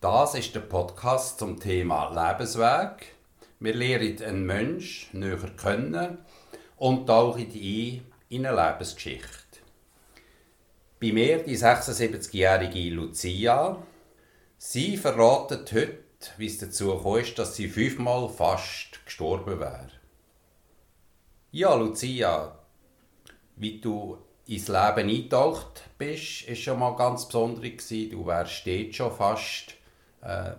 Das ist der Podcast zum Thema Lebensweg. Wir lernen einen Menschen näher kennen und tauchen ein in eine Lebensgeschichte. Bei mir die 76-jährige Lucia. Sie verratet heute, wie es dazu kam, dass sie fünfmal fast gestorben wäre. Ja, Lucia, wie du ins Leben eingetaucht bist, ist schon mal ganz besonders Du wärst jetzt schon fast äh,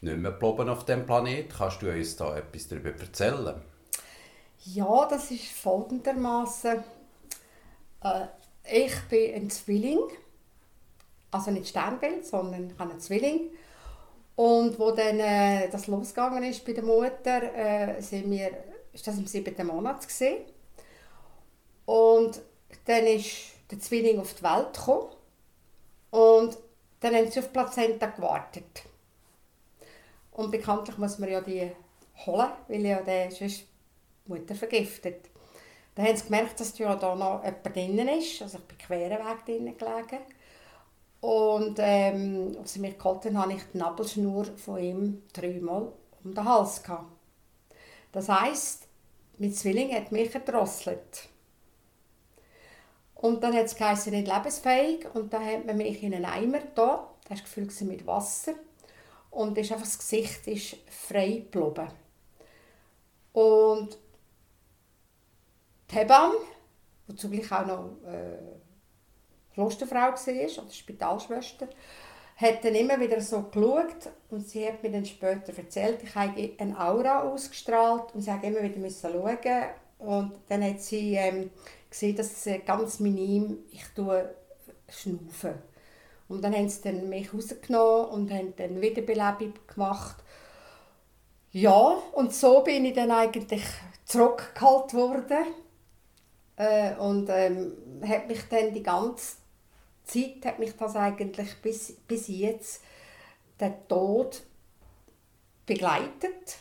nicht mehr geblieben auf dem Planet. Kannst du uns da etwas darüber erzählen? Ja, das ist folgendermaßen. Äh, ich bin ein Zwilling, also nicht Sternbild, sondern ich habe einen Zwilling. Und wo dann äh, das losgegangen ist bei der Mutter, äh, sind wir, ist das im siebten Monat gesehen. Und dann ist der Zwilling auf die Welt gekommen und dann haben sie auf Plazenta gewartet. Und bekanntlich muss man ja die holen, weil ja der sonst Mutter vergiftet. Dann haben sie gemerkt, dass ja da noch jemand drinnen ist. Also ich bin queren Weg drinnen gelegen. Und ähm, als sie mich geholt haben, hatte ich die Nabelschnur von ihm dreimal um den Hals. Gehabt. Das heisst, mein Zwilling hat mich erdrosselt. Und dann hat es geheißen, nicht lebensfähig. Und dann hat man mich in einen Eimer da. Das war gefüllt mit Wasser und ist einfach das Gesicht ist frei geblieben. Und die Hebamme, die zugleich auch noch äh, Klosterfrau war, oder Spitalschwester, hat dann immer wieder so geschaut und sie hat mir dann später erzählt, ich habe eine Aura ausgestrahlt und sie hat immer wieder schauen und dann hat sie ähm, gesehen, dass es ganz minim ich tue schnaufen und dann haben sie dann mich rausgenommen und haben dann Wiederbelebung gemacht. Ja, und so bin ich dann eigentlich zurückgehalten worden. Äh, und ähm, hat mich dann die ganze Zeit, hat mich das eigentlich bis, bis jetzt, der Tod begleitet.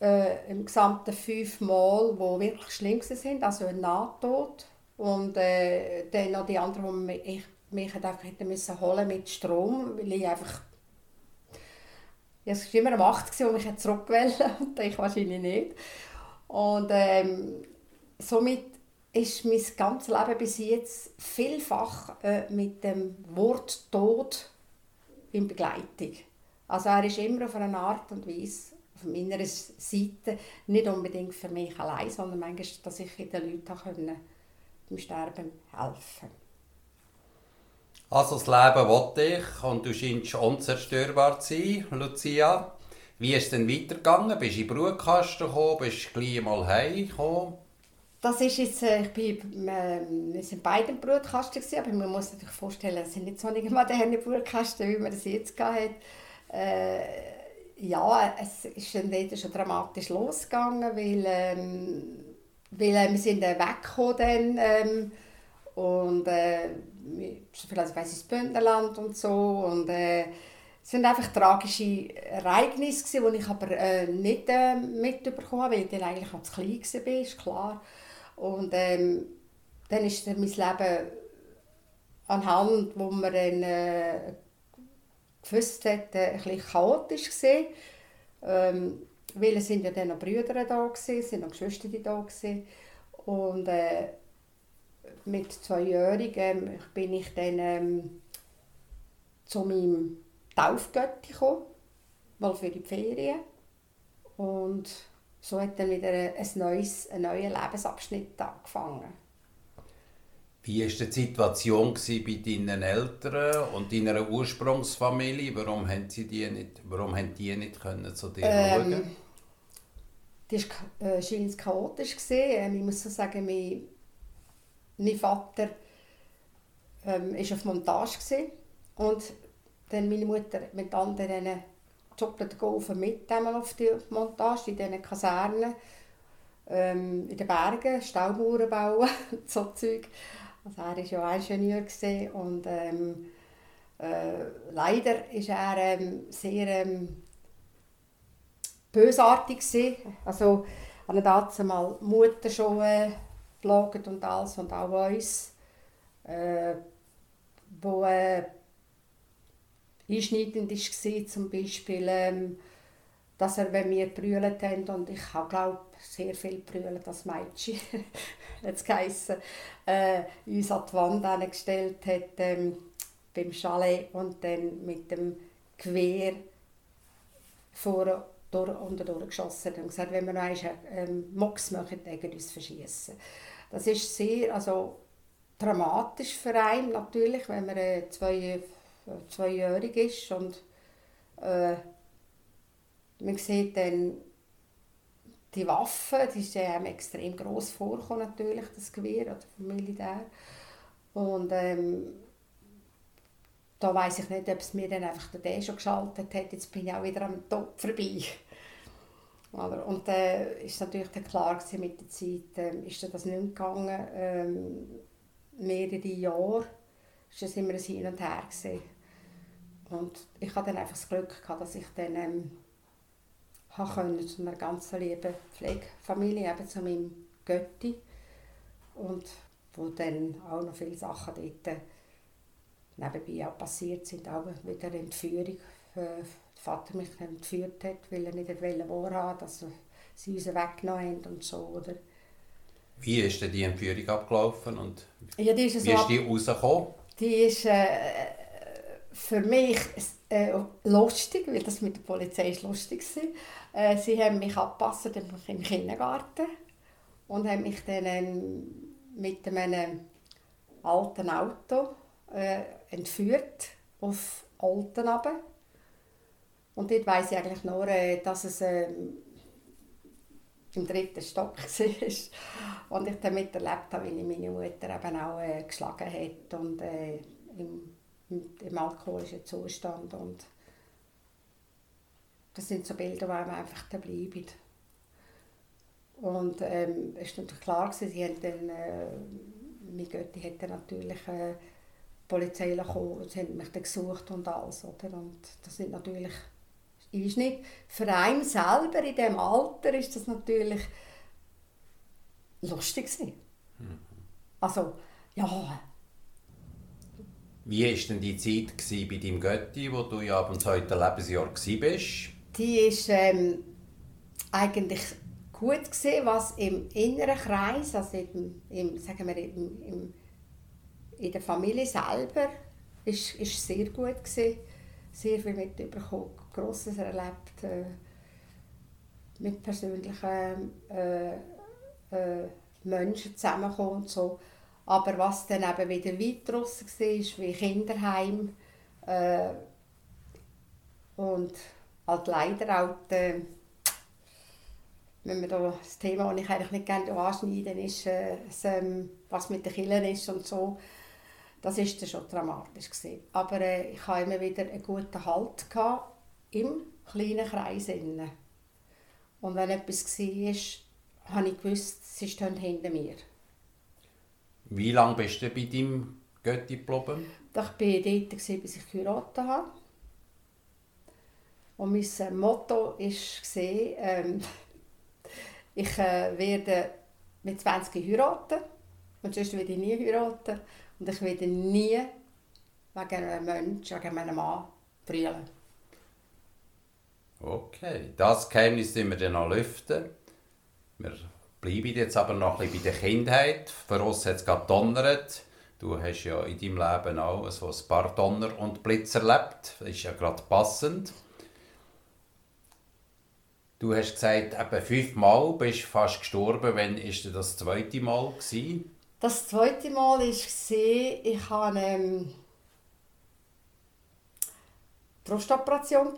Äh, Im gesamten fünf Mal, wo wirklich schlimm sind, also ein Nahtod. Und äh, dann noch die anderen, die ich mich einfach hätte müssen holen mit Strom, weil ich einfach ja, es war immer um 8 Uhr, und mich zurückgewählt und ich wahrscheinlich nicht. Und ähm, somit ist mein ganzes Leben bis jetzt vielfach äh, mit dem Wort Tod in Begleitung. Also er ist immer auf eine Art und Weise auf meiner Seite, nicht unbedingt für mich allein, sondern manchmal, dass ich den Leuten beim Sterben helfen konnte. Also das Leben will dich und du scheinst unzerstörbar zu sein, Lucia. Wie ist es denn weitergegangen? Bist du in den Brutkasten gekommen? Bist du gleich mal heimgekommen? Das ist jetzt, äh, ich bin, wir sind beide im Brutkasten aber man muss sich vorstellen, es sind nicht so eine moderne Brutkasten, wie man das jetzt hat. Äh, ja, es ist dann dort schon dramatisch losgegangen, weil, ähm, weil äh, wir sind weggekommen dann, ähm, und äh, vielleicht weiss ich das Bündnerland und so und äh, es waren einfach tragische Ereignisse, die ich aber äh, nicht äh, mitbekommen habe, weil ich dann eigentlich noch zu klein war, ist klar. Und ähm, dann ist dann mein Leben anhand, wo man dann äh, gewusst hat, äh, ein chaotisch gesehen. Ähm, weil es sind ja dann noch Brüder da gewesen, es sind noch Geschwister da gewesen. und äh, mit zweijährigen bin ich dann ähm, zu meinem Taufgötti gekommen, mal für die Ferien. Und so hat dann wieder ein, neues, ein neuer Lebensabschnitt angefangen. Wie war die Situation bei deinen Eltern und deiner Ursprungsfamilie? Warum haben sie die nicht, warum haben die nicht können zu dir ähm, schauen? Das war äh, chaotisch. Ähm, ich muss so sagen, mein mein Vater ähm, ist auf Montage und dann meine Mutter mit anderen doppelten Golfen mit auf die Montage in diesen Kasernen ähm, in den Bergen, Staumauern bauen, so Zeug. Also er war ja Ingenieur und ähm, äh, leider war er ähm, sehr ähm, bösartig gewesen. Also an der mal Mutter schon äh, bloggen und alles und auch uns, äh, wo äh, einschneidend war, zum Beispiel, ähm, dass er, wenn wir brüllt haben, und ich glaube sehr viel brüllt als Mädchen, jetzt geheissen, äh, uns an die Wand gestellt hat, ähm, beim Chalet und dann mit dem Gewehr vor durch, unter durchgeschossen und gesagt, wenn wir noch einen ähm, Mox machen, dann uns verschießen. Das ist sehr also, dramatisch für einen natürlich, wenn man äh, zwei, zweijährig ist und äh, man sieht dann die Waffe, die ist einem extrem groß vorgekommen natürlich, das Gewehr oder vom Militär. Und ähm, da weiß ich nicht, ob es mir dann einfach den schon geschaltet hat. Jetzt bin ich auch wieder am Top vorbei. Und dann äh, ist natürlich dann klar mit der Zeit, äh, ist das nicht gegangen. Ähm, mehrere Jahre ist es immer ein Hin und Her gewesen. Und ich hatte dann einfach das Glück gehabt, dass ich dann ähm, können, zu einer ganz lieben Pflegefamilie, eben zu meinem Götti. Und wo dann auch noch viele Sachen dort nebenbei auch passiert sind, auch wieder eine Entführung. Vater mich entführt hat, weil er nicht wahrhaben dass sie uns weggenommen haben und so. Oder? Wie ist denn die Entführung abgelaufen und ja, die ist wie ist die rausgekommen? Die ist äh, für mich äh, lustig, weil das mit der Polizei ist lustig war. Äh, sie haben mich angepasst im Kindergarten und haben mich dann ähm, mit einem alten Auto äh, entführt auf Olten runter. Und dort weiss ich eigentlich nur, äh, dass es ähm, im dritten Stock war. Und ich damit erlebt habe, wie meine Mutter eben auch äh, geschlagen hat und äh, im, im, alkoholischen Zustand. Und das sind so Bilder, die einem einfach da bleiben. Und ähm, es war natürlich klar, sie haben dann, äh, meine Götti hat dann natürlich äh, Polizei gekommen, sie haben mich dann gesucht und alles. Oder? Und das sind natürlich ist nicht für einen selber in diesem Alter ist das natürlich lustig Mhm. Also, ja. Wie war denn die Zeit bei deinem Götti, wo du ja ab dem zweiten Lebensjahr warst? Die war ähm, eigentlich gut gewesen, was im inneren Kreis, also im, im, sagen wir, im, im in der Familie selber ist, ist sehr gut gewesen. sehr viel mitbekommen, Grosses erlebt, äh, mit persönlichen äh, äh, Menschen zusammengekommen und so. Aber was dann eben wieder weit draussen war, wie Kinderheim äh, und halt leider auch die, wenn man da das Thema, das ich eigentlich nicht gerne anschneiden ist, äh, ähm, was mit den Kindern ist und so, das war dann schon dramatisch. Gewesen. Aber äh, ich hatte immer wieder einen guten Halt gehabt, im kleinen Kreis. Innen. Und wenn etwas war, habe ich gewusst, sie stehen hinter mir. Wie lange bist du bei deinem Götti geblieben? Ich war dort, bis ich geheiratet habe. Und mein Motto war, ähm, ich äh, werde mit 20 heiraten und sonst werde ich nie heiraten. Und ich werde nie wegen einem Menschen, wegen einem Mann brüllen. Okay, das Geheimnis müssen wir dann noch lüften. Wir bleiben jetzt aber noch ein bisschen bei der Kindheit. Für uns hat es gerade donnert. Du hast ja in deinem Leben auch so ein paar Donner und Blitz erlebt. Das ist ja gerade passend. Du hast gesagt, etwa fünfmal bist du fast gestorben. Wann war das zweite Mal? Gewesen? Das zweite Mal war, ich hatte eine ähm, Brustoperation.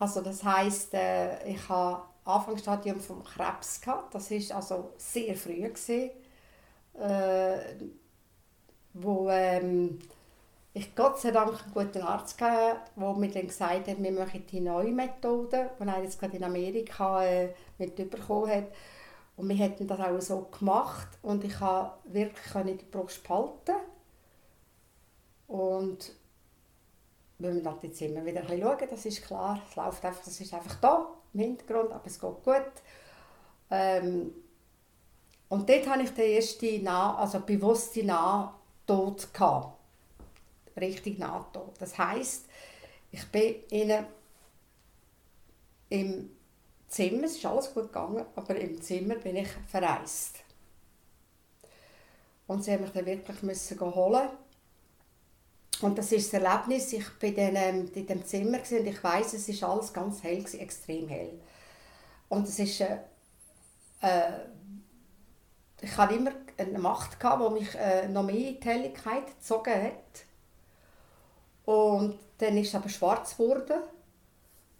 Also das heisst, äh, ich hatte Anfangsstadium vom Krebs. Gehabt. Das war also sehr früh. Gewesen, äh, wo ähm, ich Gott sei Dank einen guten Arzt hatte, der mir dann gesagt hat, wir machen die neue Methode, die er jetzt gerade in Amerika äh, mitbekommen hat. Und wir hätten das auch so gemacht und ich konnte wirklich die Brust behalten. Und müssen halt jetzt immer wieder ein schauen, das ist klar. Es läuft einfach, das ist einfach da im Hintergrund, aber es geht gut. Ähm, und dort hatte ich den ersten nah, also bewusste Nahtod. Richtig Nahtod. Das heisst, Ich bin ihnen im Zimmer, es ist alles gut gegangen, aber im Zimmer bin ich verreist. Und sie haben mich dann wirklich müssen holen. Und das ist das Erlebnis, ich war in, ähm, in dem Zimmer und ich weiß, es ist alles ganz hell, extrem hell. Und es ist äh, äh, ich hatte immer eine Macht, die mich äh, noch mehr in die Helligkeit gezogen hat. Und dann ist es aber schwarz geworden.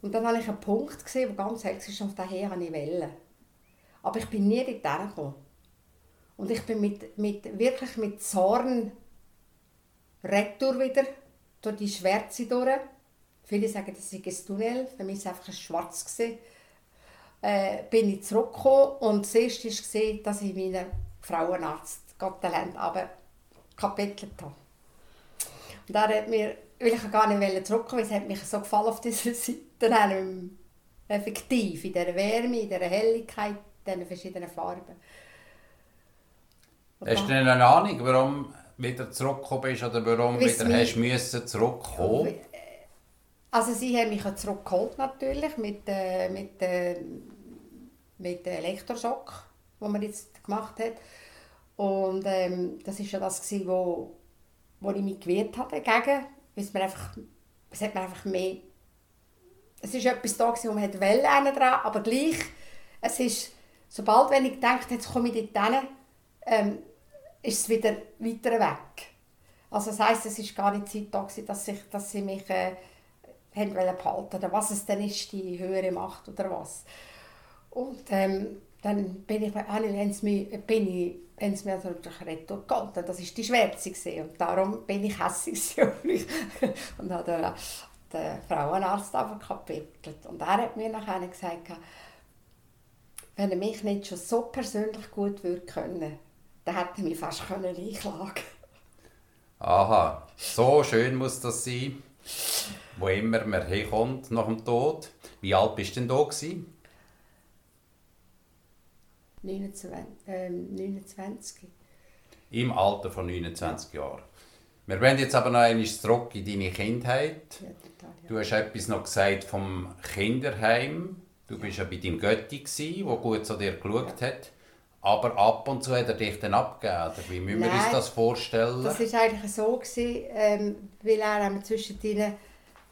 Und dann habe ich einen Punkt gesehen, der ganz hell war, und daher habe ich Wellen. Aber ich bin nie dort gekommen. Und ich bin mit, mit, wirklich mit Zorn retour wieder durch die Schwärze durch. Viele sagen, das ist ein Tunnel, für mich war es einfach schwarz. Gewesen äh, bin ich zurückgekommen und das erste war, dass ich meinen Frauenarzt Gotteland aber kapitelt habe. Und er hat mir, weil ich gar nicht zurückkommen es hat mich so gefallen auf dieser Seite, effektiv, in dieser Wärme, in dieser Helligkeit, in diesen verschiedenen Farben. Und hast du denn eine Ahnung, warum wieder zurückgekommen bist oder warum du wieder hast müssen zurückkommen? Also sie haben mich zurückgeholt natürlich mit, äh, mit, äh, mit Elektroschock, den man jetzt gemacht hat. Und ähm, das war ja das, gewesen, wo, wo ich mich gewehrt habe dagegen. Es, mir einfach, es hat mir einfach mehr... Es war etwas da, gewesen, wo man hat Wellen dran, aber gleich, es ist, sobald wenn ich denke, jetzt komme ich dort hin, ähm, ist es wieder weiter weg. Also das heisst, es war gar nicht Zeit da, gewesen, dass, ich, dass sie mich... Äh, haben behalten oder was es denn ist, die höhere Macht oder was. Und ähm, dann bin ich, haben sie mich, bin ich, mir durch Retour gehalten. Das war die Schwärze. Und darum bin ich hässlich und habe den, den Frauenarzt abgekapitelt. Und er hat mir nachher gesagt, wenn er mich nicht schon so persönlich gut würde können, dann hätte er mich fast können einklagen Aha, so schön muss das sein wo immer man herkommt nach dem Tod. Wie alt bist du denn da? Gewesen? 29, äh, 29. Im Alter von 29 Jahren. Wir wollen jetzt aber noch einmal zurück in deine Kindheit. Ja, total, ja. Du hast etwas noch gesagt vom Kinderheim. Du bist ja bei deinem Götti, der gut zu dir geschaut ja. hat. Aber ab und zu hat er dich dann abgegeben. Wie müssen wir uns das vorstellen? Das war eigentlich so, gewesen, ähm, weil er zwischendrin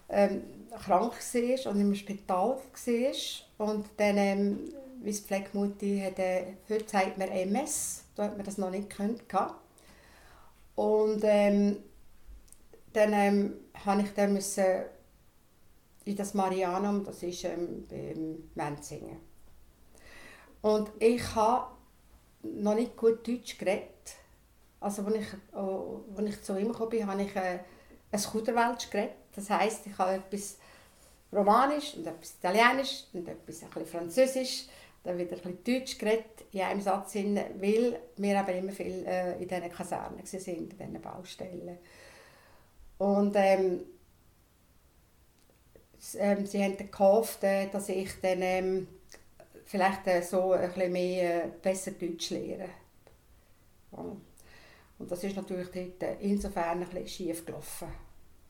ähm, krank war und im Spital war. Und dann, ähm, wie die Pflegemutti hat, äh, heute sagt man MS, da hat man das noch nicht gekannt. Und ähm, dann ähm, habe ich dann müssen in das Marianum, das ist ähm, beim Menzingen. Und ich habe noch nicht gut Deutsch geredet. Also, als ich, als ich zu ihm kam, habe ich äh, ein Kuderwelsch geredet. Das heisst, ich habe etwas Romanisch und etwas Italienisch und etwas ein Französisch, dann wieder ein Deutsch geredet in einem Satz, weil wir eben immer viel äh, in diesen Kasernen waren, in diesen Baustellen. Und ähm, ähm, sie haben gehofft, äh, dass ich dann ähm, vielleicht äh, so ein bisschen mehr, äh, besser Deutsch lerne. Und das ist natürlich dort äh, insofern ein bisschen schief gelaufen.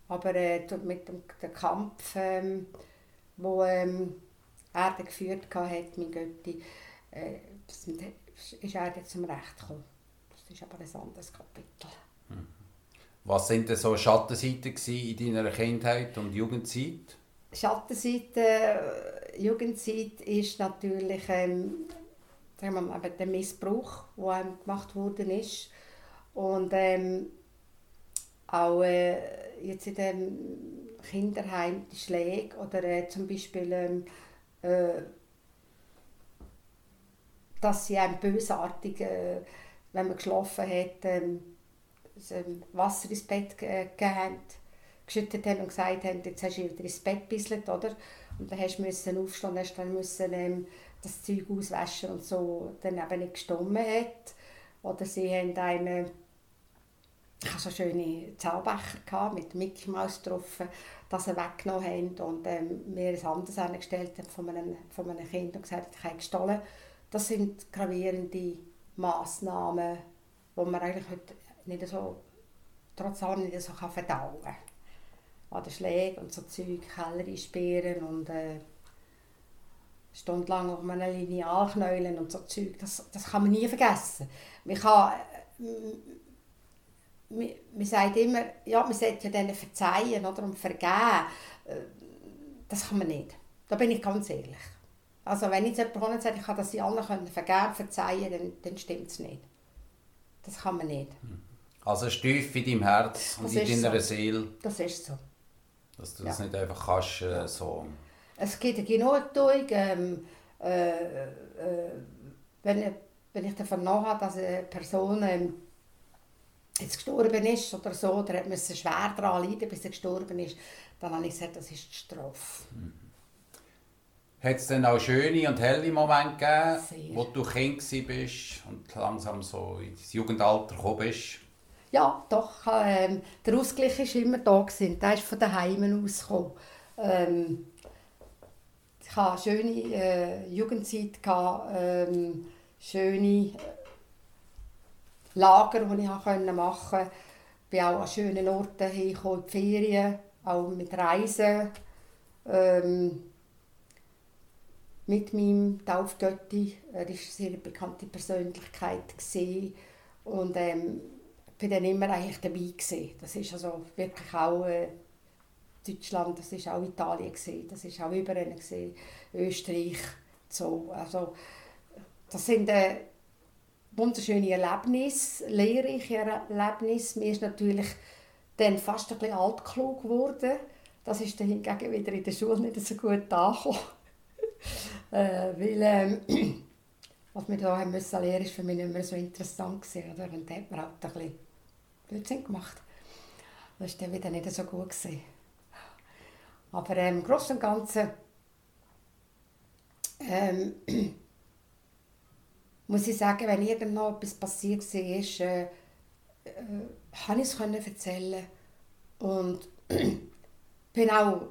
Aber äh, mit dem, dem Kampf, ähm, wo ähm, er geführt hat, mein Götti, äh, ist er jetzt zum Recht gekommen. Das ist aber ein anderes Kapitel. Mhm. Was waren denn so Schattenseiten in deiner Kindheit und Jugendzeit? Schattenseite, äh, Jugendzeit ist natürlich ähm, sagen wir der Missbrauch, der gemacht worden ist. Und ähm, auch äh, jetzt in dem Kinderheim die Schläge oder äh, zum Beispiel ähm, äh, dass sie einem bösartig, äh, wenn man geschlafen hat, ähm, Wasser ins Bett gegeben haben, geschüttet haben und gesagt haben, jetzt hast du wieder ins Bett gebisselt, oder? Und dann hast du aufstehen, hast dann müssen ähm, das Zeug auswaschen und so dann eben nicht gestummen hat. Oder sie haben einen ich so schöne Zahlbecher mit Mickey Mouse drauf, dass sie weggenommen haben und ähm, mir ein anderes angestellt haben von einem, von einem Kind und gesagt ich habe gestohlen. Das sind gravierende Massnahmen, die man eigentlich heute nicht so, trotz allem nicht so verdauen kann. An den Schlägen und so Zeug, Keller einsperren und äh, stundenlang auf einer Lineal knäulen und so Zeug. Das, das kann man nie vergessen. Man kann, äh, man, man sagt immer, ja, man sollte ja denen verzeihen oder und vergeben. Äh, das kann man nicht. Da bin ich ganz ehrlich. Also wenn jetzt jemand sagt, ich kann das allen vergeben, verzeihen, dann, dann stimmt es nicht. Das kann man nicht. Also ein Stief in deinem Herz und in deiner so. Seele. Das ist so. Dass du das nicht einfach kannst, äh, so... Es gibt eine Genugtuung, ähm, äh, äh, wenn, wenn ich davon nachhabe, dass eine Person ähm, jetzt gestorben ist oder so, oder hat schwer daran leiden, bis er gestorben ist, dann habe ich gesagt, das ist die Strafe. Mhm. Hat es dann auch schöne und helle Momente gegeben, Sehr. wo du Kind bist und langsam so ins Jugendalter gekommen bist? Ja, doch. Ähm, der Ausgleich war immer da. Gewesen. Der ist von Heimen ausgekommen. Ähm, ich hatte eine schöne äh, Jugendzeit, ähm, schöne Lager, die ich machen konnte. Ich bin auch an schönen Orten hingekommen, in die Ferien, auch mit Reisen. Ähm, mit meinem Taufgötti. Er war eine sehr bekannte Persönlichkeit. Gewesen. Und ähm, bin dann immer eigentlich dabei gewesen. Das ist also wirklich auch äh, Deutschland, das ist auch Italien gewesen, das ist auch überall gewesen, Österreich, so. Also das sind äh, wunderschöne Erlebnisse, lehrreiche Erlebnisse. Mir ist natürlich dann fast ein bisschen altklug geworden. Das ist dann hingegen wieder in der Schule nicht so gut angekommen. äh, weil ähm, was wir da haben müssen lernen, ist für mich nicht mehr so interessant gewesen, oder? Und hat man halt ein bisschen Blödsinn gemacht. Das war dann wieder nicht so gut gewesen. Aber ähm, im Großen und Ganzen ähm, muss ich sagen, wenn irgendwo etwas passiert war, ist, äh, äh, habe ich es erzählen und bin auch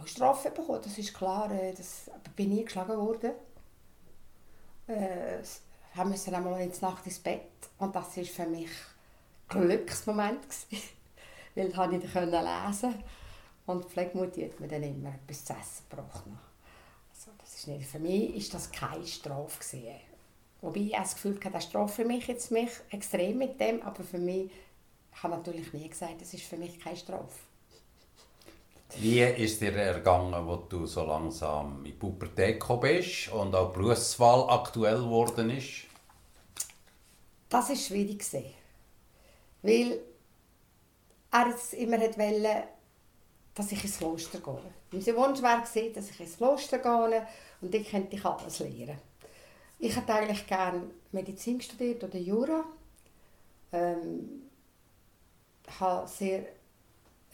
auch Strafe bekommen, das ist klar. Äh, das, bin nie geschlagen worden. Äh, haben müssen einmal ins Nacht ins Bett und das war für mich Glücksmoment weil ich dann lesen konnte. Und die Pflegemutter hat mir dann immer etwas zu essen gebracht. Also, das ist nicht, für mich war das keine Strafe. Gewesen. Wobei ich das Gefühl hatte, das Strafe für mich jetzt mich extrem mit dem, aber für mich, ich habe natürlich nie gesagt, das ist für mich keine Strafe. Wie ist dir ergangen, wo du so langsam in die Pubertät gekommen bist und auch die Berufswahl aktuell geworden ist? Das war schwierig. Weil er immer wollte, dass ich ins Kloster gehe. Mein Wunsch war, dass ich ins Kloster gehe und ich könnte ich alles lernen. Ich hätte eigentlich gerne Medizin studiert oder Jura. Ähm, habe sehr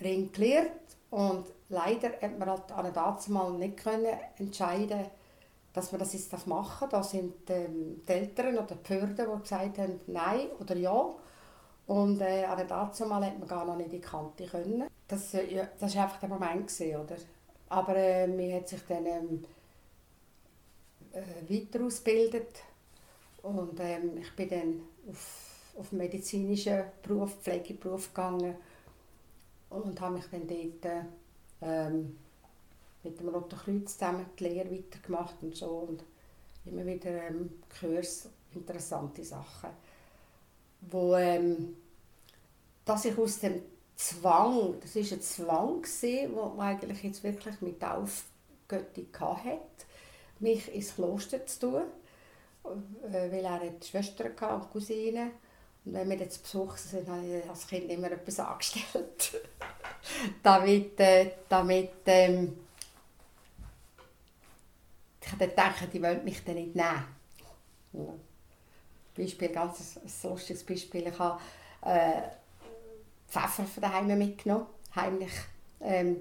ring gelernt und leider hat man halt an dazumal nicht können entscheiden dass man das jetzt machen darf. Da sind ähm, die Eltern oder die Behörden, die gesagt haben, nein oder ja. Und äh, an dazumal hat man gar noch nicht in die Kante können. Das, äh, ja, das war einfach der Moment, gewesen, oder? Aber äh, man hat sich dann ähm, äh, weiter ausgebildet und ähm, ich bin dann auf, auf medizinischen Beruf, Pflegeberuf gegangen und habe mich dann dort ähm, mit dem Roten Kreuz zusammen die Lehre weitergemacht und so und immer wieder ähm, Kurs, interessante Sachen, wo ähm, dass ich aus dem Zwang, das ist ein Zwang gesehen, wo man eigentlich jetzt wirklich mit Aufgötti hatte, mich ins Kloster zu tun, äh, weil er hatte Schwestern und Cousinen und wenn wir jetzt besucht sind, habe ich als Kind immer etwas angestellt. damit, äh, damit ähm, ich dann gedacht, die wollen mich dann nicht nehmen. Ja. Beispiel, ganz ein, lustiges Beispiel. Ich habe äh, Pfeffer von daheim mitgenommen, heimlich. Ähm,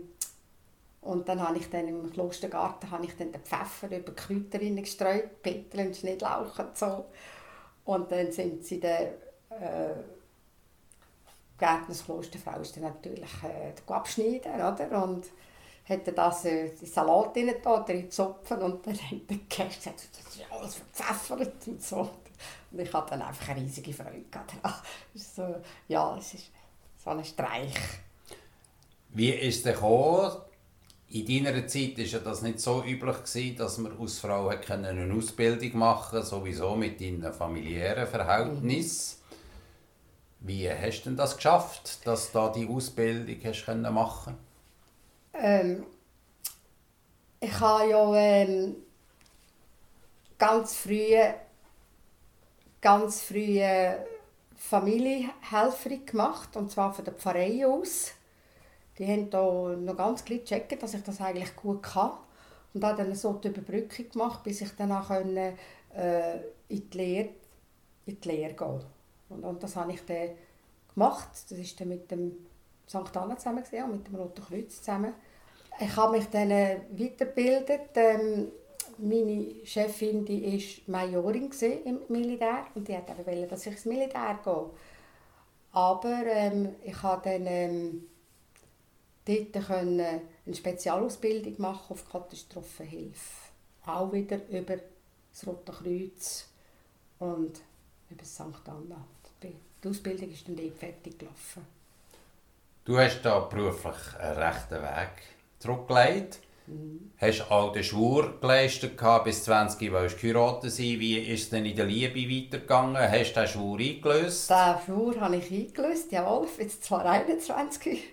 und dann habe ich dann im Klostergarten habe ich dann den Pfeffer über die Kräuter gestreut, Peter und Schnittlauch und so. Und dann sind sie dann äh, Gärtners Klosterfrau ist dann natürlich äh, abschneiden, oder? Und hat das äh, in Salat rein oder in Zopfen und dann hat der Gast gesagt, das ist alles verpfeffert und so. Und ich hatte dann einfach eine riesige Freude. Gehabt. so, ja, es ist so ein Streich. Wie ist es gekommen? In deiner Zeit war das nicht so üblich, gewesen, dass man als Frau eine Ausbildung machen konnte, sowieso mit deinen familiären Verhältnissen. Wie hast du denn das geschafft, dass du die Ausbildung hast machen ähm, Ich habe ja ähm, ganz früh ganz früh Familienhelferin gemacht, und zwar von der Pfarrei aus. Die haben da noch ganz klar gecheckt, dass ich das eigentlich gut kann. Und habe dann so die Überbrückung gemacht, bis ich dann auch äh, in, die Lehre, in die Lehre gehen und, und das habe ich dann gemacht. Das war dann mit dem St. Anna zusammen und mit dem Roten Kreuz zusammen. Ich habe mich dann äh, weitergebildet. Ähm, meine Chefin die ist Majorin im Militär und die hat wollte, dass ich ins Militär gehe. Aber ähm, ich konnte dann ähm, dort eine Spezialausbildung machen auf Katastrophenhilfe. Auch wieder über das Rote Kreuz und über St. Anna. Die Ausbildung ist dann dort fertig gelaufen. Du hast da beruflich einen rechten Weg zurückgelegt. Mhm. Hast auch den Schwur geleistet bis 20 wolltest geheiratet sein. Wie ist es denn in der Liebe weitergegangen? Hast du den Schwur eingelöst? Den Schwur habe ich eingelöst, jawohl. Jetzt zwar 21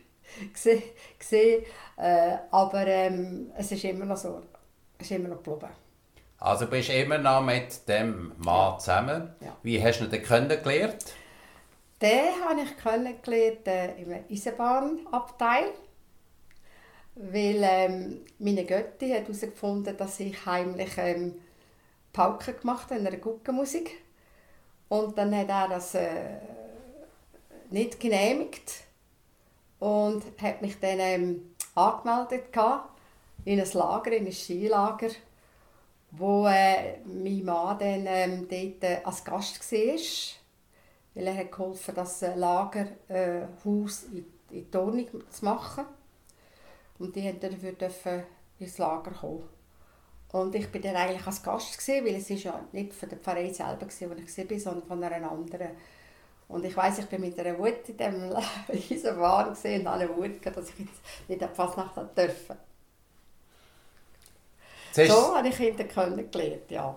gesehen, äh, aber ähm, es ist immer noch so. Es ist immer noch geblieben. Also bist du immer noch mit dem Mann zusammen. Ja. Wie hast du ihn kennengelernt? Den habe ich kennengelernt äh, im Eisenbahnabteil. Weil ähm, meine Götti hat herausgefunden, dass ich heimlich ähm, Pauken gemacht habe in einer Guckenmusik. Und dann hat er das äh, nicht genehmigt und hat mich dann ähm, angemeldet in ein Lager, in ein Skilager, wo äh, mein Mann dann ähm, dort äh, als Gast war weil er hat geholfen, das Lagerhaus äh, in, in die Ordnung zu machen. Und die durften dafür ins Lager kommen. Und ich war dann eigentlich als Gast, gewesen, weil es ist ja nicht von der Pfarrei selber war, wo ich war, sondern von einer anderen. Und ich weiss, ich bin mit einer Wut in diesem Eisenbahn und alle Wut, dass ich jetzt nicht an Fasnacht durfte. So habe ich Kinder kennengelernt, ja.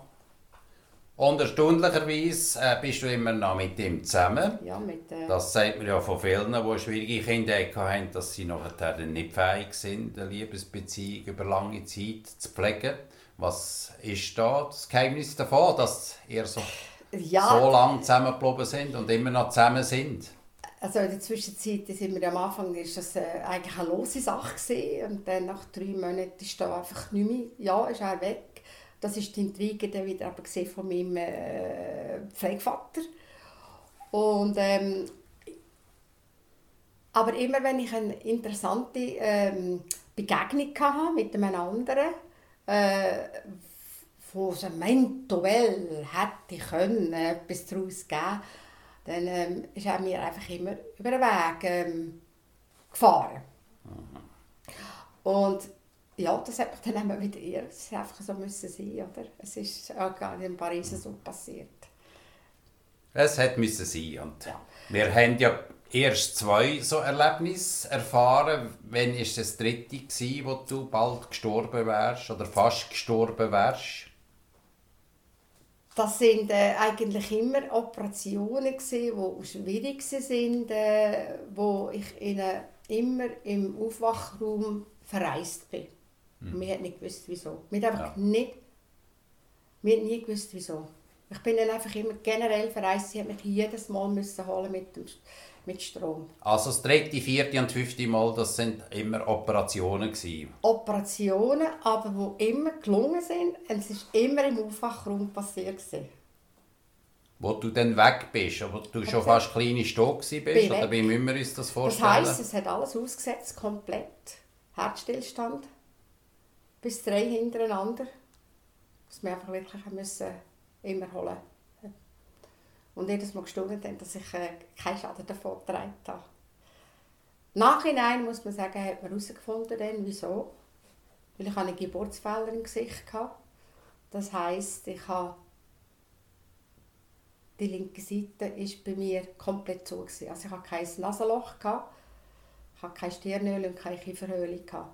Und erstaunlicherweise äh, bist du immer noch mit ihm zusammen. Ja, mit, äh... Das sagt man ja von vielen, die schwierige Kinder hatten, dass sie nachher nicht fähig sind, eine Liebesbeziehung über lange Zeit zu pflegen. Was ist da das Geheimnis davon, dass ihr so, ja. so lange zusammengeblieben sind und immer noch zusammen sind? Also in der Zwischenzeit sind wir am Anfang ist das äh, eigentlich eine lose Sache gewesen. und dann nach drei Monaten ist da einfach nicht mehr, ja, ist er weg das ist die Intrige dann wieder aber von meinem äh, Pflegevater. Und, ähm, aber immer wenn ich eine interessante ähm, Begegnung hatte mit einem anderen, äh, wo es eventuell hätte können, etwas daraus geben dann ähm, ist er mir einfach immer über den Weg ähm, gefahren. Mhm. Und ja, das hat mich dann immer wieder irrt. Es einfach so müssen sein, oder? Es ist auch in Paris so passiert. Es hat müssen sein und ja. wir haben ja erst zwei so Erlebnisse erfahren. Wann war das dritte, gewesen, wo du bald gestorben wärst oder fast gestorben wärst? Das sind äh, eigentlich immer Operationen gewesen, die schwierig sind, äh, wo ich ihnen immer im Aufwachraum verreist bin. Mhm. Wir haben nicht gewusst, wieso. Wir haben einfach ja. nicht, wir haben nie gewusst, wieso. Ich bin dann einfach immer generell verreist, sie hat mich jedes Mal müssen holen mit, dem, mit Strom. Also das dritte, vierte und fünfte Mal, das sind immer Operationen gewesen? Operationen, aber die immer gelungen sind. Und es ist immer im Aufwachraum passiert. Gewesen. Wo du dann weg bist, aber du schon fast kleine Stock bist, oder wie müssen wir uns das vorstellen? Das heisst, es hat alles ausgesetzt, komplett. Herzstillstand bis drei hintereinander. Dass wir einfach wirklich müssen immer holen Und jedes Mal gestundet haben, dass ich äh, keinen Schaden davon getragen habe. Nachhinein muss man sagen, hat man herausgefunden, wieso. Weil ich eine Geburtsfehler im Gesicht hatte. Das heisst, ich habe die linke Seite ist bei mir komplett zu. Also ich hatte kein Nasenloch. Keine Stirnöl und keine Kieferhöhle. Das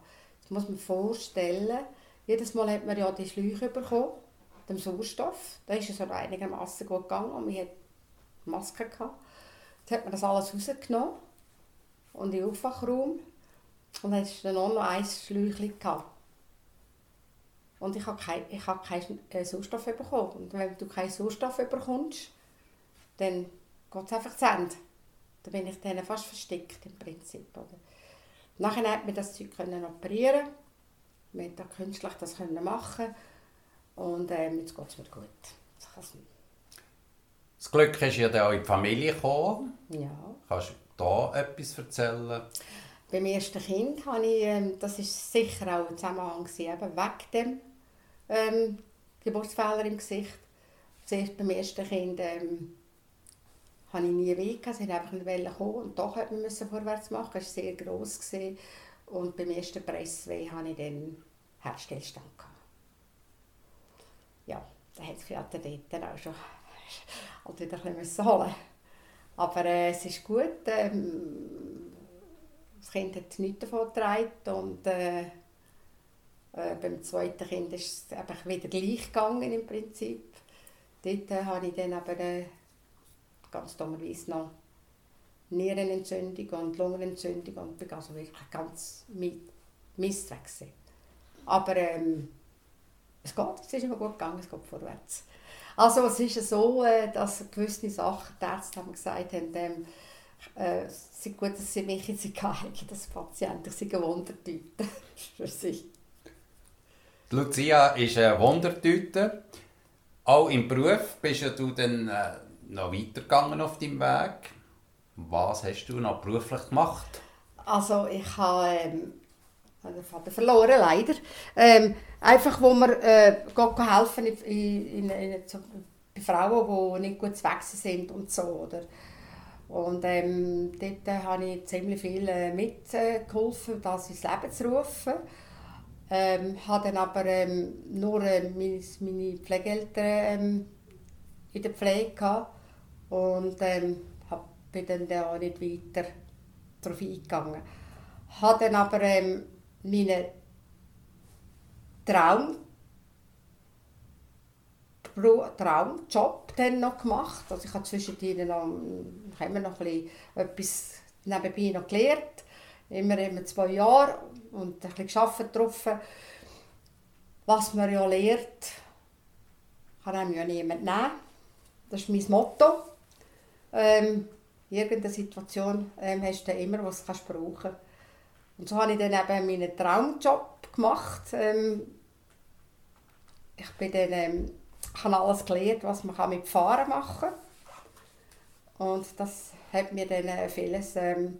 muss man vorstellen. Jedes Mal hat man ja die Schläuche bekommen, dem Sauerstoff. Da ist es so einigermaßen gut gegangen und man hatte Maske. Gehabt. Jetzt hat man das alles rausgenommen und in den Aufwachraum und dann hatte dann auch noch ein Schläuchchen. Und ich habe keinen hab äh, Sauerstoff bekommen. Und wenn du keinen Sauerstoff bekommst, dann geht es einfach zu Ende. Da bin ich dann fast versteckt im Prinzip. Oder? Nachher konnte man das Zeug operieren. Man konnte künstlich das machen. Und ähm, jetzt geht es mir gut. Das Glück ist ja dann auch in die Familie gekommen. Ja. Kannst du da etwas erzählen? Beim ersten Kind habe ich, ähm, das war sicher auch ein Zusammenhang eben wegen dem ähm, Geburtsfehler im Gesicht. Zuerst beim ersten Kind ähm, hatte ich nie weh, sie wollten einfach nicht kommen und doch musste man vorwärts machen, es war sehr gross. Und beim ersten Pressweh hatte ich dann Herzstillstand. Ja, da hat sich dort dann auch schon halt wieder ein bisschen holen Aber äh, es ist gut. Ähm, das Kind hat nichts davon getragen und äh, äh, beim zweiten Kind ist es einfach wieder gleich gegangen im Prinzip. Dort äh, habe ich dann aber äh, ganz dummerweise noch Nierenentzündung und Lungenentzündung und bin also wirklich ganz Mist weg Aber ähm, es geht, es ist immer gut gegangen, es geht vorwärts. Also es ist so, äh, dass gewisse Sachen, die Ärzte haben gesagt haben, ähm, äh, es ist gut, dass sie mich jetzt haben, dass Patienten sich eine Wundertüte für sie. Lucia ist eine Wundertüte. Auch im Beruf bist du dann äh, noch weitergegangen auf deinem Weg. Was hast du noch beruflich gemacht? Also ich habe ähm, den Vater verloren, leider. Ähm, einfach, wo wir äh, helfen in, in, in, in, bei Frauen, die nicht gut zu wachsen sind und so. Oder? Und ähm, dort äh, habe ich ziemlich viel äh, mitgeholfen, äh, das ins Leben zu rufen. Ähm, habe dann aber ähm, nur äh, meine, meine Pflegeeltern ähm, in der Pflege gehabt und ähm, bin dann auch nicht weiter darauf eingegangen. Habe dann aber ähm, meinen Traum, Traumjob dann noch gemacht. Also ich habe zwischendrin noch, ich noch etwas nebenbei noch gelernt immer, immer zwei Jahre und ein bisschen gearbeitet. Was man ja lernt, kann einem ja niemand nehmen. Das ist mein Motto. Ähm, irgendeine Situation ähm, hast du immer, was du kannst brauchen Und so habe ich dann eben meinen Traumjob gemacht. Ähm, ich bin dann, ähm, habe alles gelernt, was man mit Fahren machen kann. Und das hat mir dann äh, vieles ähm,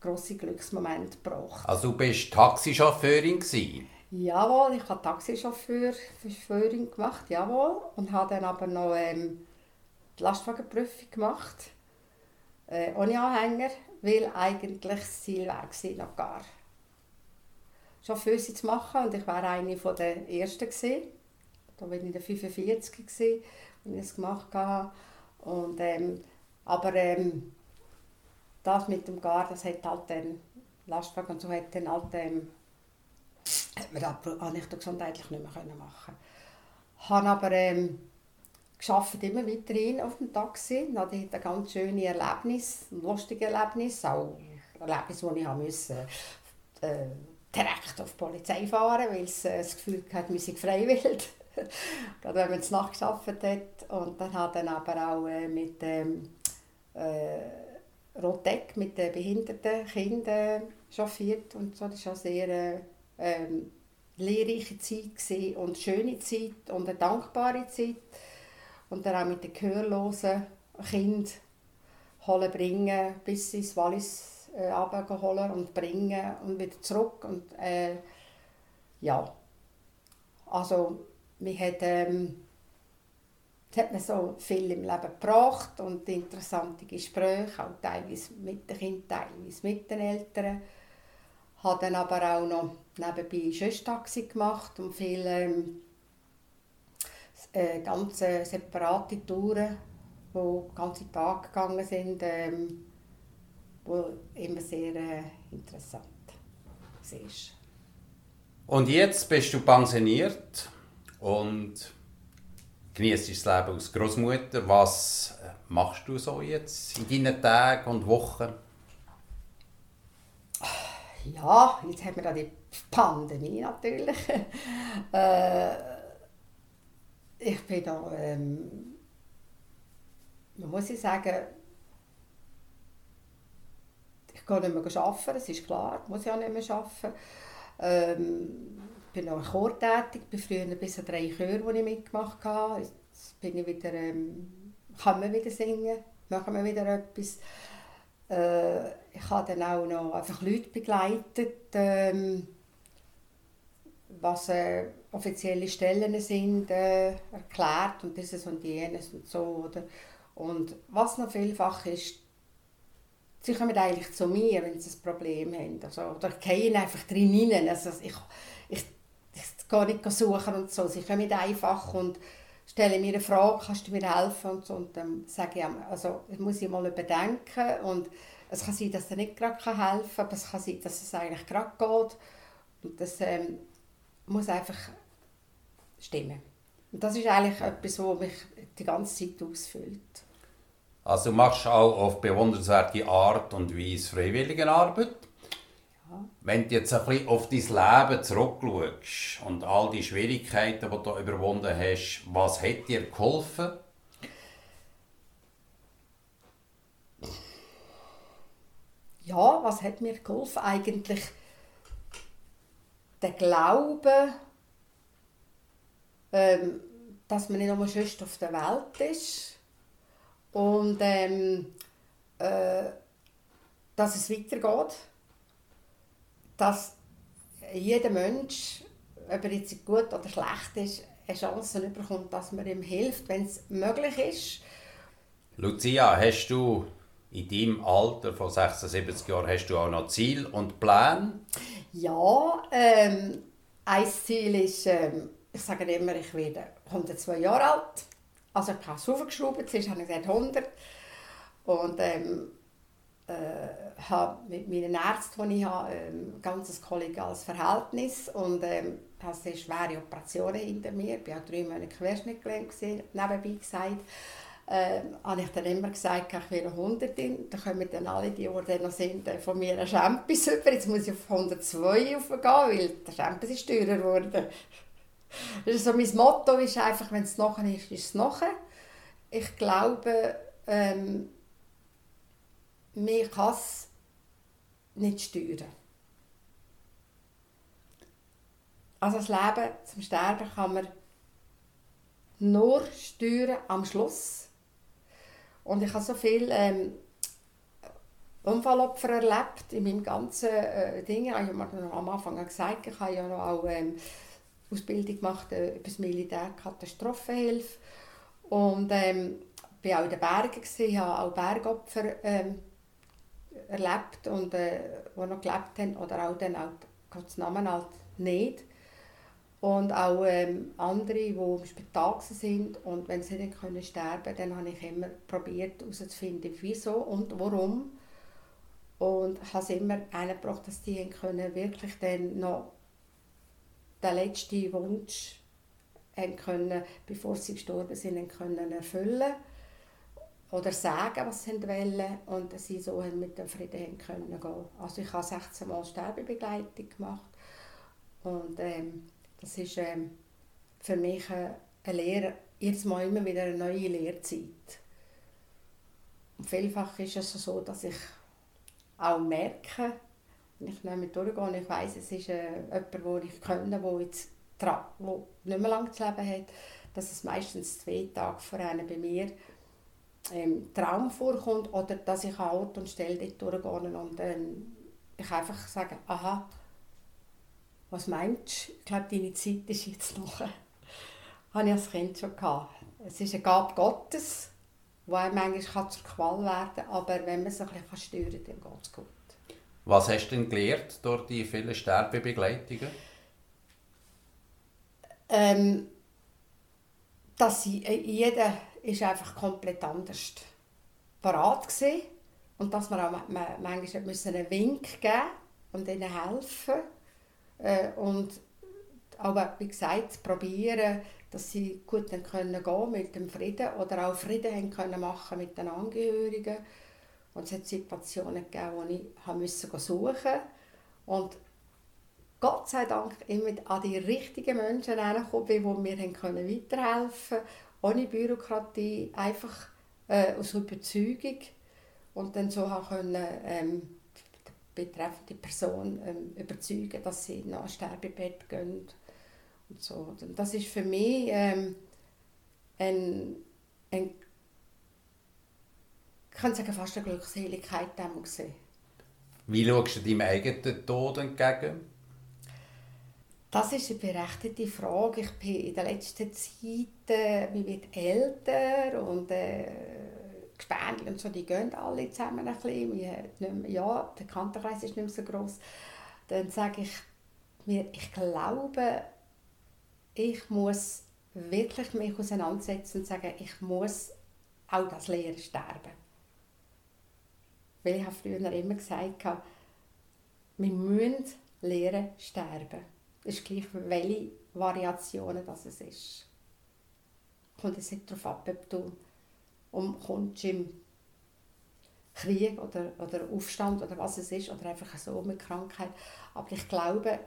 grosse Glücksmomente gebracht. Also du bist Taxichauffeurin gewesen? Jawohl, ich habe Taxichauffeurin gemacht, jawohl. Und habe dann aber noch ähm, die Lastwagenprüfung gemacht. Äh, ohne Anhänger, weil eigentlich das Ziel war, noch gar Chauffeur zu machen. Und ich war eine der Ersten. Gewesen. Da war ich in der 45 gewesen, als ich es gemacht habe. Und, ähm, aber ähm, das mit dem Gar, das hat halt den Lastwagen und so hat dann halt, ähm, hat man das nicht gesundheitlich nicht mehr können machen. Habe aber ähm, geschafft immer weiterhin auf dem Taxi. Ich hatte ein ganz schönes Erlebnis, ein lustiges Erlebnis, auch ein Erlebnis, wo ich musste, äh, direkt auf die Polizei fahren, weil es äh, das Gefühl hatte, wir sind freiwillig. Gerade wenn man es nachgeschafft hat. Und dann hat dann aber auch äh, mit ähm, äh, Rotek mit den behinderten Kindern chauffiert und so. Das war eine sehr ähm, lehrreiche Zeit und eine schöne Zeit und eine dankbare Zeit. Und dann auch mit den gehörlosen Kindern holen, bringen, bis ins Wallis äh, holen und bringen und wieder zurück. Und, äh, ja, also wir haben ähm, hat man so viel im Leben gebracht und interessante Gespräche, auch teilweise mit den Kindern, teilweise mit den Eltern. Habe dann aber auch noch nebenbei Schöstaxi gemacht und viele ähm, äh, ganz separate Touren, die ganze Tage gegangen sind, ähm, wo immer sehr äh, interessant. Siehst. Und jetzt bist du pensioniert und genießt das Leben als Großmutter. Was machst du so jetzt in deinen Tagen und Wochen? Ja, jetzt haben wir da die Pandemie natürlich. äh, ich bin da, ähm, man muss ich sagen, ich gehe nicht mehr arbeiten, das ist klar, muss ich auch nicht mehr arbeiten. Ähm, ich bin noch Chor tätig, bin früher bis an drei Chöre, die ich mitgemacht habe. Jetzt bin ich wieder, ähm, kann man wieder singen, machen wir wieder etwas. Äh, ich habe dann auch noch einfach Leute begleitet, ähm, was äh, offizielle Stellen sind, äh, erklärt und dieses und jenes und so. Oder? Und was noch vielfach ist, sie kommen eigentlich zu mir, wenn sie ein Problem haben. Also, oder gehen einfach drin rein. Also ich, ich, ich gehe nicht suchen und so. Sie kommen einfach und stellen mir eine Frage, kannst du mir helfen? Und, so. und dann sage ich, also das muss ich mal überdenken. Und es kann sein, dass er nicht gerade helfen kann, aber es kann sein, dass es eigentlich gerade geht. Und das ähm, muss einfach stimmen. Und das ist eigentlich etwas, was mich die ganze Zeit ausfüllt. Also du machst auch auf bewundernswerte Art und Weise Freiwilligenarbeit. Ja. Wenn du jetzt ein bisschen auf dein Leben zurückschaust und all die Schwierigkeiten, die du überwunden hast, was hat dir geholfen? Ja, was hat mir geholfen? Eigentlich der Glaube, ähm, dass man nicht nur schüchtern auf der Welt ist und ähm, äh, dass es weitergeht, dass jeder Mensch, ob er jetzt gut oder schlecht ist, eine Chance bekommt, dass man ihm hilft, wenn es möglich ist. Lucia, hast du in deinem Alter von 76 Jahren hast du auch noch Ziel und Pläne? Ja, ähm, ein Ziel ist, ähm, ich sage immer, ich werde 102 Jahre alt. Also ich habe es aufgeschraubt, zuerst habe ich gesagt 100. Und ähm, äh, habe mit meinen Ärzten, die ich habe, ähm, ein ganzes kollegiales Verhältnis und ähm, habe sehr schwere Operationen hinter mir. Ich war auch drei Monate querschnittgelähmt, nebenbei gesagt äh, habe ich dann immer gesagt, ich will 100 in. Dann kommen dann alle, die, die noch sind, äh, von mir ein Champis über. Jetzt muss ich auf 102 aufgehen, weil der Champis ist teurer geworden. Also mein Motto ist einfach, wenn es nachher ist, ist es nachher. Ich glaube, ähm, man kann es nicht steuern. Also das Leben zum Sterben kann man nur steuern am Schluss. Und ich habe so viele ähm, Unfallopfer erlebt in meinem ganzen äh, Ding. Ich habe am Anfang gesagt, ich habe ja noch auch ähm, Ausbildung gemacht äh, über das Militär Katastrophenhilfe. Und ähm, war auch in den Bergen, gewesen, habe auch Bergopfer ähm, erlebt, und, äh, die noch gelebt haben, oder auch dann auch Gottes Namen halt nicht. Und auch ähm, andere, die im Spital sind und wenn sie nicht können sterben dann habe ich immer probiert herauszufinden, wieso und warum. Und habe es immer eingebracht, dass die können wirklich dann noch den letzten Wunsch können, bevor sie gestorben sind, können erfüllen oder sagen, was sie wollen und sie so mit dem Frieden können gehen. Also ich habe 16 Mal Sterbebegleitung gemacht und ähm, das ist ähm, für mich eine Lehre, jetzt mal immer wieder eine neue Lehrzeit. Und vielfach ist es so, dass ich auch merke, wenn ich nicht durchgehe ich weiss, es ist äh, jemand, den ich kenne, der jetzt wo nicht mehr lange zu leben hat, dass es meistens zwei Tage vor einem bei mir im Traum vorkommt oder dass ich an Ort und Stelle dort durchgehe und dann ich einfach sage, aha, was meinst du? Ich glaube, deine Zeit ist jetzt noch. habe ich als Kind schon gehabt. Es ist eine Gabe Gottes, die einem manchmal zur Qual werden kann, aber wenn man es ein bisschen steuern kann, dann geht es gut. Was hast du denn gelernt durch die vielen Sterbebegleitungen? Ähm, dass äh, jeder ist einfach komplett anders parat war und dass man auch manchmal einen Wink geben musste und ihnen helfen. Äh, und aber wie gesagt, probieren, dass sie gut dann können gehen mit dem Frieden oder auch Frieden haben können machen mit den Angehörigen. Und es hat Situationen gegeben, wo ich haben müssen suchen und Gott sei Dank immer an die richtigen Menschen hergekommen bin, die mir haben können weiterhelfen konnten, ohne Bürokratie, einfach äh, aus Überzeugung. Und dann so haben können, ähm, betreffende Person ähm, überzeugen, dass sie nach Sterbebett gehen und so. Und das ist für mich ähm, ein, ein ich kann sagen, fast eine Glückseligkeit Wie schaust du deinem eigenen Tod entgegen? Das ist eine berechtigte Frage. Ich bin in der letzten Zeit, äh, man wird älter und äh, Gespendel und so, die gehen alle zusammen ein bisschen. Wir, ja, der Kantenkreis ist nicht mehr so groß. Dann sage ich mir, ich glaube, ich muss wirklich mich auseinandersetzen und sagen, ich muss auch das Lehren sterben. Weil ich habe früher immer gesagt, wir müssen lernen sterben. Es ist gleich, welche Variationen das es ist. Kommt es nicht darauf ab, ob du umkommst im Krieg oder, oder Aufstand oder was es ist, oder einfach so eine Krankheit. Aber ich glaube,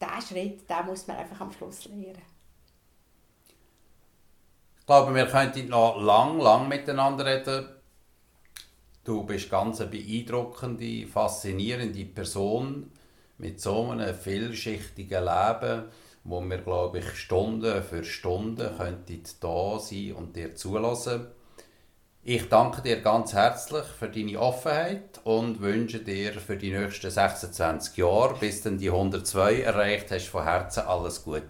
diesen Schritt, den muss man einfach am Schluss lernen. Ich glaube, wir könnten noch lang, lang miteinander reden. Du bist ganz eine beeindruckende, faszinierende Person mit so einem vielschichtigen Leben, wo wir, glaube ich, Stunden für Stunden könnten sein und dir zulassen. Ich danke dir ganz herzlich für deine Offenheit und wünsche dir für die nächsten 26 Jahre, bis du die 102 erreicht hast, von Herzen alles Gute.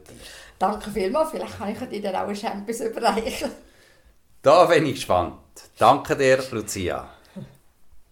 Danke vielmals, vielleicht kann ich dir dann auch ein Champions überreichen. Da bin ich gespannt. Danke dir, Lucia.